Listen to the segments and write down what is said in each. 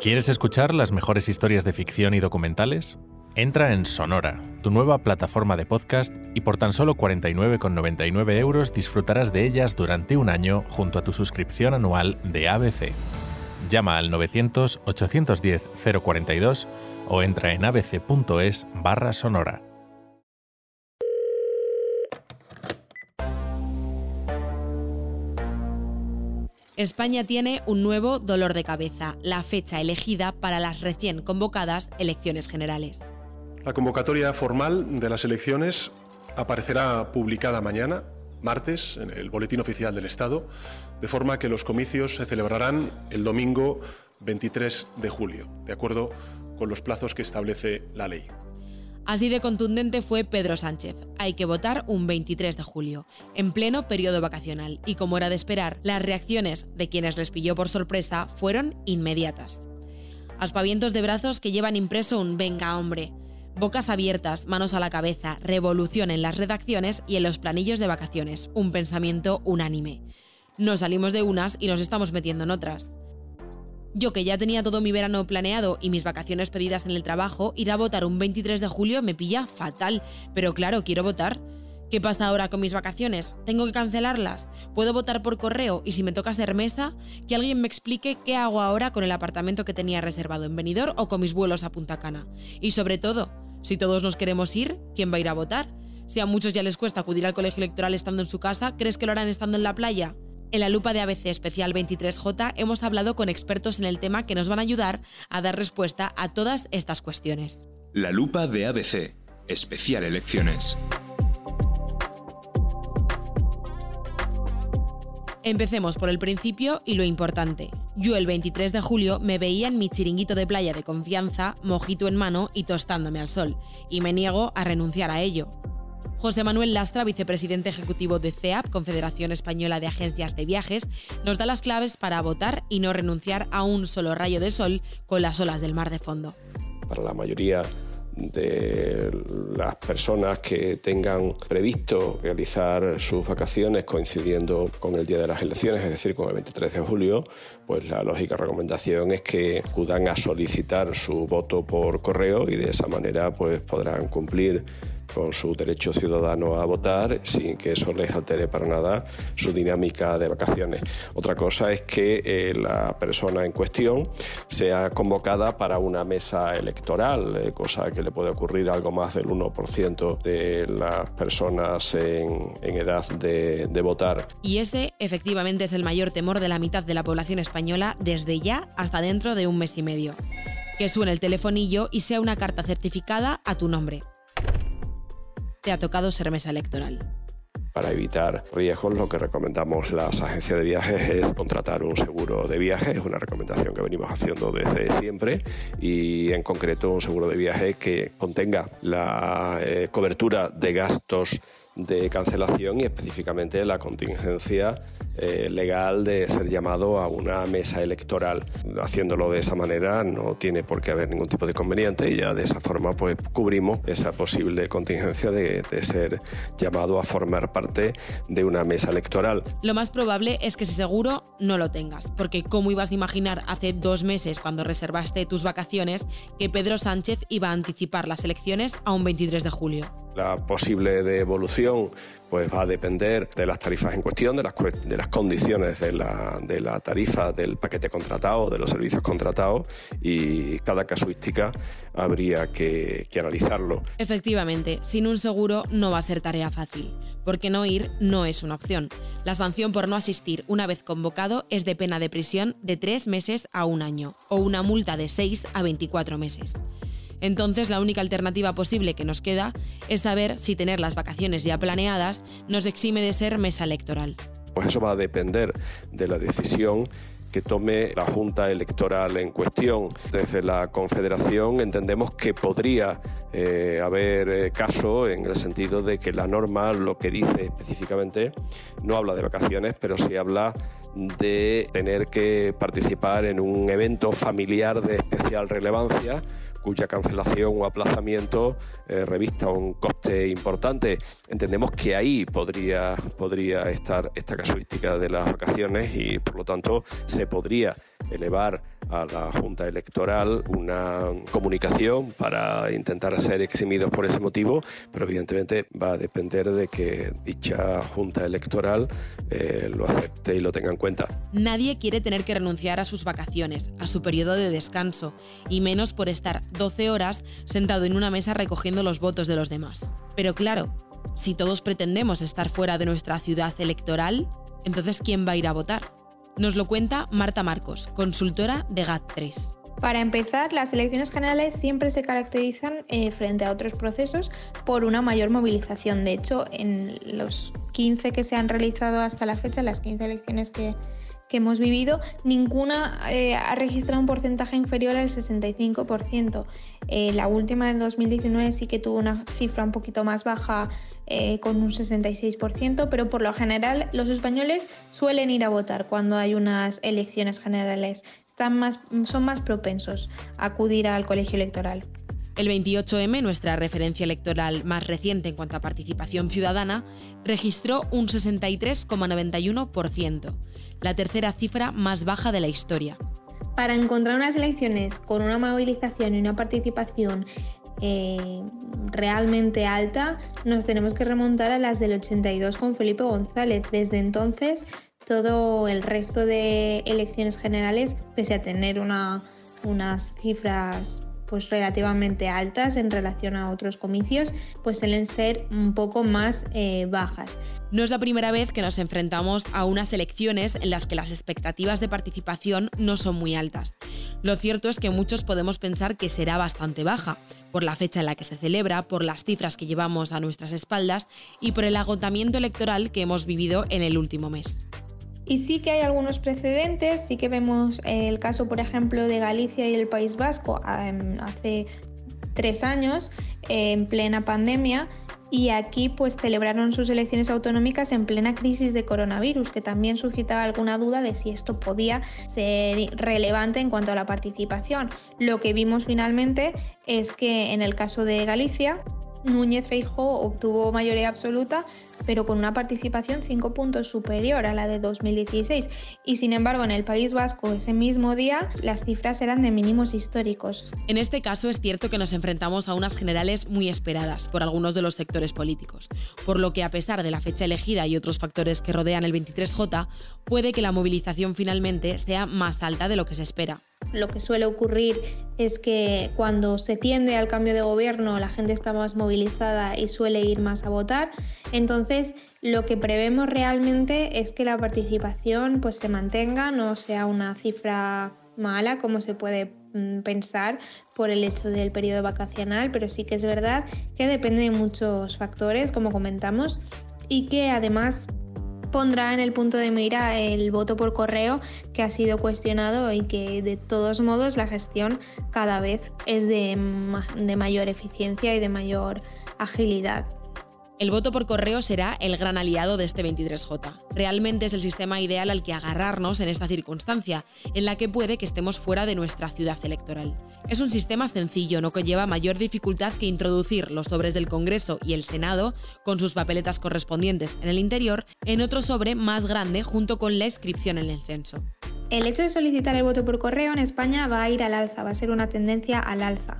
¿Quieres escuchar las mejores historias de ficción y documentales? Entra en Sonora, tu nueva plataforma de podcast, y por tan solo 49,99 euros disfrutarás de ellas durante un año junto a tu suscripción anual de ABC. Llama al 900-810-042 o entra en abc.es barra sonora. España tiene un nuevo dolor de cabeza, la fecha elegida para las recién convocadas elecciones generales. La convocatoria formal de las elecciones aparecerá publicada mañana, martes, en el Boletín Oficial del Estado, de forma que los comicios se celebrarán el domingo 23 de julio, de acuerdo con los plazos que establece la ley. Así de contundente fue Pedro Sánchez. Hay que votar un 23 de julio, en pleno periodo vacacional, y como era de esperar, las reacciones de quienes les pilló por sorpresa fueron inmediatas. Aspavientos de brazos que llevan impreso un venga hombre, bocas abiertas, manos a la cabeza, revolución en las redacciones y en los planillos de vacaciones, un pensamiento unánime. Nos salimos de unas y nos estamos metiendo en otras. Yo que ya tenía todo mi verano planeado y mis vacaciones pedidas en el trabajo, ir a votar un 23 de julio me pilla fatal, pero claro, quiero votar. ¿Qué pasa ahora con mis vacaciones? ¿Tengo que cancelarlas? ¿Puedo votar por correo? Y si me toca hacer mesa, que alguien me explique qué hago ahora con el apartamento que tenía reservado en Benidorm o con mis vuelos a Punta Cana. Y sobre todo, si todos nos queremos ir, ¿quién va a ir a votar? Si a muchos ya les cuesta acudir al colegio electoral estando en su casa, ¿crees que lo harán estando en la playa? En la lupa de ABC Especial 23J hemos hablado con expertos en el tema que nos van a ayudar a dar respuesta a todas estas cuestiones. La lupa de ABC Especial Elecciones. Empecemos por el principio y lo importante. Yo el 23 de julio me veía en mi chiringuito de playa de confianza, mojito en mano y tostándome al sol, y me niego a renunciar a ello. José Manuel Lastra, vicepresidente ejecutivo de CEAP, Confederación Española de Agencias de Viajes, nos da las claves para votar y no renunciar a un solo rayo de sol con las olas del mar de fondo. Para la mayoría de las personas que tengan previsto realizar sus vacaciones coincidiendo con el día de las elecciones, es decir, con el 23 de julio, pues la lógica recomendación es que acudan a solicitar su voto por correo y de esa manera pues podrán cumplir con su derecho ciudadano a votar sin que eso les altere para nada su dinámica de vacaciones. Otra cosa es que eh, la persona en cuestión sea convocada para una mesa electoral, eh, cosa que le puede ocurrir algo más del 1% de las personas en, edad de, de votar. Y ese efectivamente es el mayor temor de la mitad de la población española desde ya hasta dentro de un mes y medio. Que suene el telefonillo y sea una carta certificada a tu nombre te ha tocado ser mesa electoral. Para evitar riesgos, lo que recomendamos las agencias de viajes es contratar un seguro de viaje. Es una recomendación que venimos haciendo desde siempre y en concreto un seguro de viaje que contenga la eh, cobertura de gastos de cancelación y específicamente la contingencia eh, legal de ser llamado a una mesa electoral. Haciéndolo de esa manera no tiene por qué haber ningún tipo de inconveniente y ya de esa forma pues cubrimos esa posible contingencia de, de ser llamado a formar parte de una mesa electoral. Lo más probable es que ese seguro no lo tengas, porque ¿cómo ibas a imaginar hace dos meses cuando reservaste tus vacaciones que Pedro Sánchez iba a anticipar las elecciones a un 23 de julio? La posible devolución pues va a depender de las tarifas en cuestión, de las, condiciones de la, tarifa del paquete contratado, de los servicios contratados y cada casuística habría que, analizarlo. Efectivamente, sin un seguro no va a ser tarea fácil, porque no ir no es una opción. La sanción por no asistir una vez convocado es de pena de prisión de tres meses a un año o una multa de 6 a 24 meses. Entonces la única alternativa posible que nos queda es saber si tener las vacaciones ya planeadas nos exime de ser mesa electoral. Pues eso va a depender de la decisión que tome la Junta Electoral en cuestión. Desde la Confederación entendemos que podría eh, haber eh, caso en el sentido de que la norma lo que dice específicamente no habla de vacaciones, pero sí habla de tener que participar en un evento familiar de especial relevancia cuya cancelación o aplazamiento eh, revista un coste importante. Entendemos que ahí podría, podría estar esta casuística de las vacaciones y por lo tanto se podría elevar a la Junta Electoral una comunicación para intentar ser eximidos por ese motivo, pero evidentemente va a depender de que dicha Junta Electoral eh, lo acepte y lo tenga en cuenta. Nadie quiere tener que renunciar a sus vacaciones, a su periodo de descanso, y menos por estar 12 horas sentado en una mesa recogiendo los votos de los demás. Pero claro, si todos pretendemos estar fuera de nuestra ciudad electoral, entonces ¿quién va a ir a votar? Nos lo cuenta Marta Marcos, consultora de GAT3. Para empezar, las elecciones generales siempre se caracterizan eh, frente a otros procesos por una mayor movilización. De hecho, en los 15 que se han realizado hasta la fecha, las 15 elecciones que, que hemos vivido, ninguna eh, ha registrado un porcentaje inferior al 65%. Eh, la última de 2019 sí que tuvo una cifra un poquito más baja eh, con un 66%, pero por lo general los españoles suelen ir a votar cuando hay unas elecciones generales. Están más, son más propensos a acudir al colegio electoral. El 28M, nuestra referencia electoral más reciente en cuanto a participación ciudadana, registró un 63,91%, la tercera cifra más baja de la historia. Para encontrar unas elecciones con una movilización y una participación eh, realmente alta, nos tenemos que remontar a las del 82 con Felipe González. Desde entonces, todo el resto de elecciones generales, pese a tener unas cifras pues relativamente altas en relación a otros comicios, pues suelen ser un poco más eh, bajas. No es la primera vez que nos enfrentamos a unas elecciones en las que las expectativas de participación no son muy altas. Lo cierto es que muchos podemos pensar que será bastante baja, por la fecha en la que se celebra, por las cifras que llevamos a nuestras espaldas y por el agotamiento electoral que hemos vivido en el último mes. Y sí que hay algunos precedentes, sí que vemos el caso, por ejemplo, de Galicia y el País Vasco hace tres años, en plena pandemia, y aquí pues celebraron sus elecciones autonómicas en plena crisis de coronavirus, que también suscitaba alguna duda de si esto podía ser relevante en cuanto a la participación. Lo que vimos finalmente es que en el caso de Galicia, Núñez Feijóo obtuvo mayoría absoluta, pero con una participación cinco puntos superior a la de 2016. Y sin embargo, en el País Vasco ese mismo día las cifras eran de mínimos históricos. En este caso es cierto que nos enfrentamos a unas generales muy esperadas por algunos de los sectores políticos, por lo que a pesar de la fecha elegida y otros factores que rodean el 23J, puede que la movilización finalmente sea más alta de lo que se espera. Lo que suele ocurrir es que cuando se tiende al cambio de gobierno la gente está más movilizada y suele ir más a votar. Entonces lo que prevemos realmente es que la participación pues, se mantenga, no sea una cifra mala como se puede mm, pensar por el hecho del periodo vacacional, pero sí que es verdad que depende de muchos factores, como comentamos, y que además pondrá en el punto de mira el voto por correo que ha sido cuestionado y que de todos modos la gestión cada vez es de, mayor eficiencia y de mayor agilidad. El voto por correo será el gran aliado de este 23J. Realmente es el sistema ideal al que agarrarnos en esta circunstancia, en la que puede que estemos fuera de nuestra ciudad electoral. Es un sistema sencillo, no que lleva mayor dificultad que introducir los sobres del Congreso y el Senado, con sus papeletas correspondientes en el interior, en otro sobre más grande junto con la inscripción en el censo. El hecho de solicitar el voto por correo en España va a ir al alza, va a ser una tendencia al alza.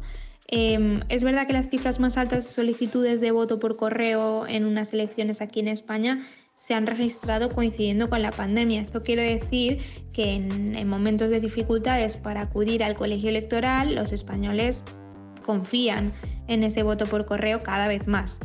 Em, es verdad que las cifras más altas de solicitudes de voto por correo en unas elecciones aquí en España se han registrado coincidiendo con la pandemia. Esto quiere decir que en, momentos de dificultades para acudir al colegio electoral, los españoles confían en ese voto por correo cada vez más.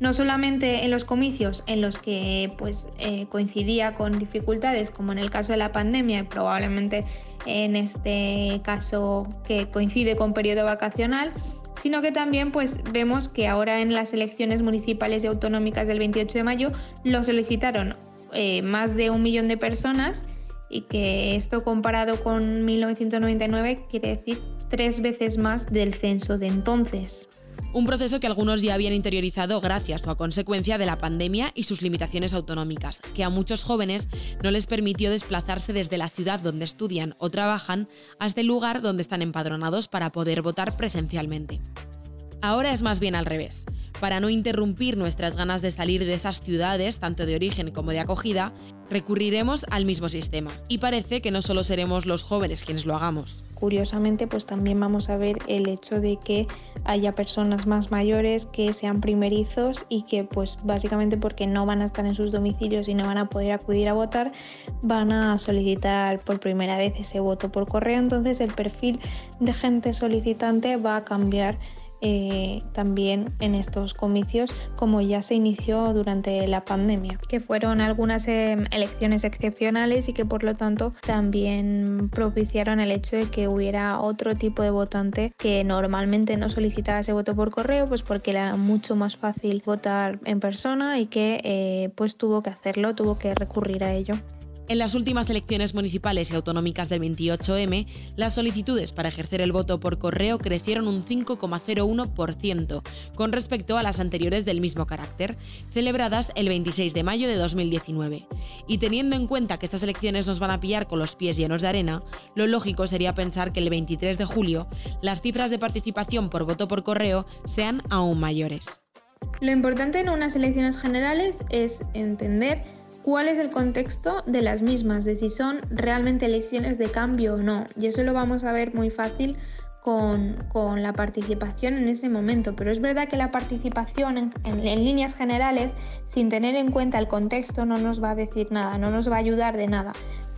No solamente en los comicios en los que pues, eh, coincidía con dificultades, como en el caso de la pandemia y probablemente en este caso que coincide con periodo vacacional, sino que también pues vemos que ahora en las elecciones municipales y autonómicas del 28 de mayo lo solicitaron eh, más de un millón de personas y que esto comparado con 1999 quiere decir tres veces más del censo de entonces un proceso que algunos ya habían interiorizado gracias o a consecuencia de la pandemia y sus limitaciones autonómicas, que a muchos jóvenes no les permitió desplazarse desde la ciudad donde estudian o trabajan hasta el lugar donde están empadronados para poder votar presencialmente. Ahora es más bien al revés. Para no interrumpir nuestras ganas de salir de esas ciudades, tanto de origen como de acogida, recurriremos al mismo sistema. Y parece que no solo seremos los jóvenes quienes lo hagamos. Curiosamente, pues también vamos a ver el hecho de que haya personas más mayores que sean primerizos y que pues básicamente porque no van a estar en sus domicilios y no van a poder acudir a votar, van a solicitar por primera vez ese voto por correo. Entonces el perfil de gente solicitante va a cambiar eh, también en estos comicios como ya se inició durante la pandemia, que fueron algunas em, elecciones excepcionales y que por lo tanto también propiciaron el hecho de que hubiera otro tipo de votante que normalmente no solicitaba ese voto por correo, pues porque era mucho más fácil votar en persona y que eh, pues tuvo que hacerlo, tuvo que recurrir a ello. En las últimas elecciones municipales y autonómicas del 28M, las solicitudes para ejercer el voto por correo crecieron un 5,01% con respecto a las anteriores del mismo carácter, celebradas el 26 de mayo de 2019. Y teniendo en cuenta que estas elecciones nos van a pillar con los pies llenos de arena, lo lógico sería pensar que el 23 de julio las cifras de participación por voto por correo sean aún mayores. Lo importante en unas elecciones generales es entender cuál es el contexto de las mismas, de si son realmente elecciones de cambio o no. Y eso lo vamos a ver muy fácil con, la participación en ese momento. Pero es verdad que la participación en, líneas generales, sin tener en cuenta el contexto, no nos va a decir nada, no nos va a ayudar de nada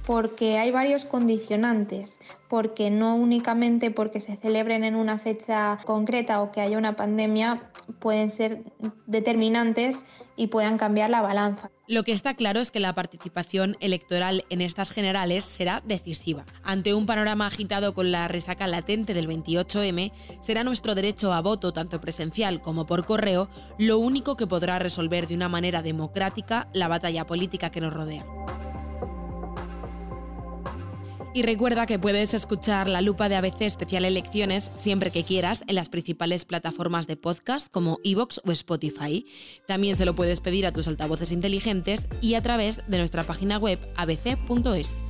porque hay varios condicionantes, porque no únicamente porque se celebren en una fecha concreta o que haya una pandemia pueden ser determinantes y puedan cambiar la balanza. Lo que está claro es que la participación electoral en estas generales será decisiva. Ante un panorama agitado con la resaca latente del 28M, será nuestro derecho a voto, tanto presencial como por correo, lo único que podrá resolver de una manera democrática la batalla política que nos rodea. Y recuerda que puedes escuchar la lupa de ABC Especial Elecciones siempre que quieras en las principales plataformas de podcast como Evox o Spotify. También se lo puedes pedir a tus altavoces inteligentes y a través de nuestra página web abc.es.